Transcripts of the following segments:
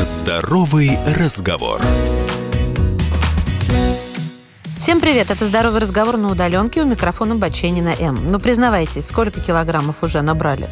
Здоровый разговор. Всем привет, это «Здоровый разговор» на удаленке у микрофона Баченина М. Ну, признавайтесь, сколько килограммов уже набрали?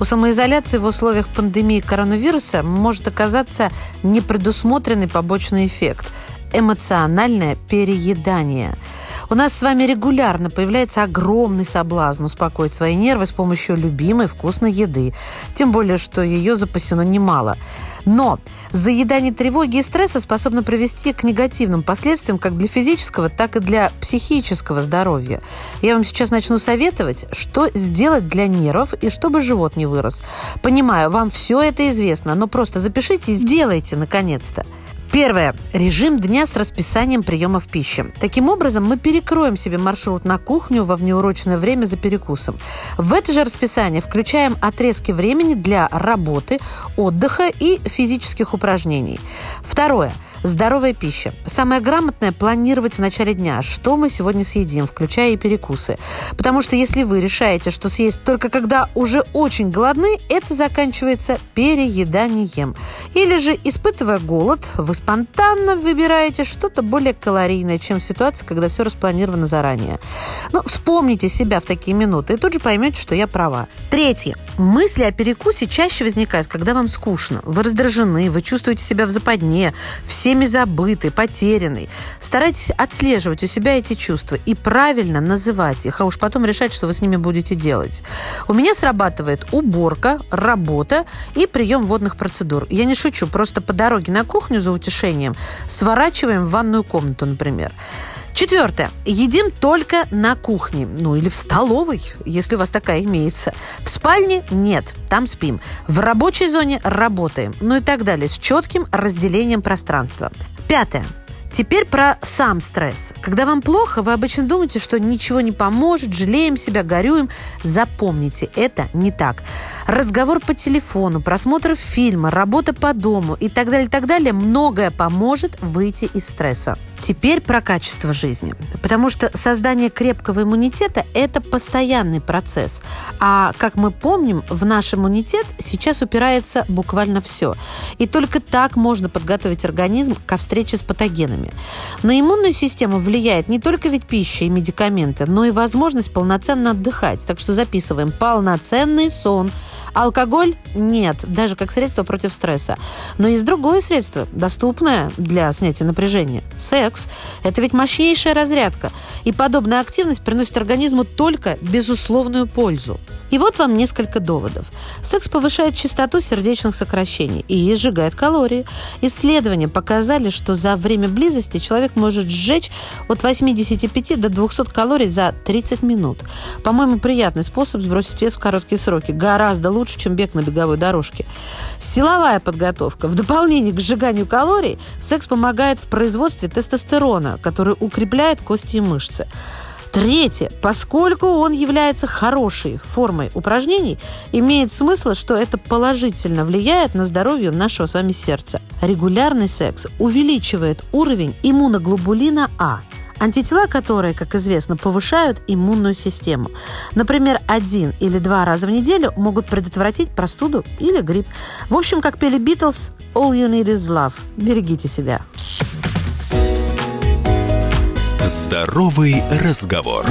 У самоизоляции в условиях пандемии коронавируса может оказаться непредусмотренный побочный эффект – эмоциональное переедание – у нас с вами регулярно появляется огромный соблазн успокоить свои нервы с помощью любимой вкусной еды. Тем более, что ее запасено немало. Но заедание тревоги и стресса способно привести к негативным последствиям как для физического, так и для психического здоровья. Я вам сейчас начну советовать, что сделать для нервов и чтобы живот не вырос. Понимаю, вам все это известно, но просто запишите и сделайте наконец-то. Первое. Режим дня с расписанием приемов пищи. Таким образом, мы перекроем себе маршрут на кухню во внеурочное время за перекусом. В это же расписание включаем отрезки времени для работы, отдыха и физических упражнений. Второе. Здоровая пища. Самое грамотное – планировать в начале дня, что мы сегодня съедим, включая и перекусы. Потому что если вы решаете, что съесть только когда уже очень голодны, это заканчивается перееданием. Или же, испытывая голод, вы спонтанно выбираете что-то более калорийное, чем в ситуации, когда все распланировано заранее. Но вспомните себя в такие минуты и тут же поймете, что я права. Третье. Мысли о перекусе чаще возникают, когда вам скучно. Вы раздражены, вы чувствуете себя в западне, все всеми забытый, потерянный. Старайтесь отслеживать у себя эти чувства и правильно называть их, а уж потом решать, что вы с ними будете делать. У меня срабатывает уборка, работа и прием водных процедур. Я не шучу, просто по дороге на кухню за утешением сворачиваем в ванную комнату, например. Четвертое. Едим только на кухне, ну или в столовой, если у вас такая имеется. В спальне нет, там спим. В рабочей зоне работаем, ну и так далее, с четким разделением пространства. Пятое. Теперь про сам стресс. Когда вам плохо, вы обычно думаете, что ничего не поможет, жалеем себя, горюем. Запомните, это не так. Разговор по телефону, просмотр фильма, работа по дому и так далее, так далее, многое поможет выйти из стресса. Теперь про качество жизни. Потому что создание крепкого иммунитета – это постоянный процесс. А, как мы помним, в наш иммунитет сейчас упирается буквально все. И только так можно подготовить организм ко встрече с патогенами. На иммунную систему влияет не только ведь пища и медикаменты, но и возможность полноценно отдыхать. Так что записываем полноценный сон – Алкоголь нет, даже как средство против стресса. Но есть другое средство, доступное для снятия напряжения. Секс. Это ведь мощнейшая разрядка. И подобная активность приносит организму только безусловную пользу. И вот вам несколько доводов. Секс повышает частоту сердечных сокращений и сжигает калории. Исследования показали, что за время близости человек может сжечь от 85 до 200 калорий за 30 минут. По-моему, приятный способ сбросить вес в короткие сроки. Гораздо лучше, чем бег на беговой дорожке. Силовая подготовка. В дополнение к сжиганию калорий, секс помогает в производстве тестостерона, который укрепляет кости и мышцы. Третье. Поскольку он является хорошей формой упражнений, имеет смысл, что это положительно влияет на здоровье нашего с вами сердца. Регулярный секс увеличивает уровень иммуноглобулина А, антитела которые, как известно, повышают иммунную систему. Например, один или два раза в неделю могут предотвратить простуду или грипп. В общем, как пели Битлз, «All you need is love». Берегите себя. Здоровый разговор.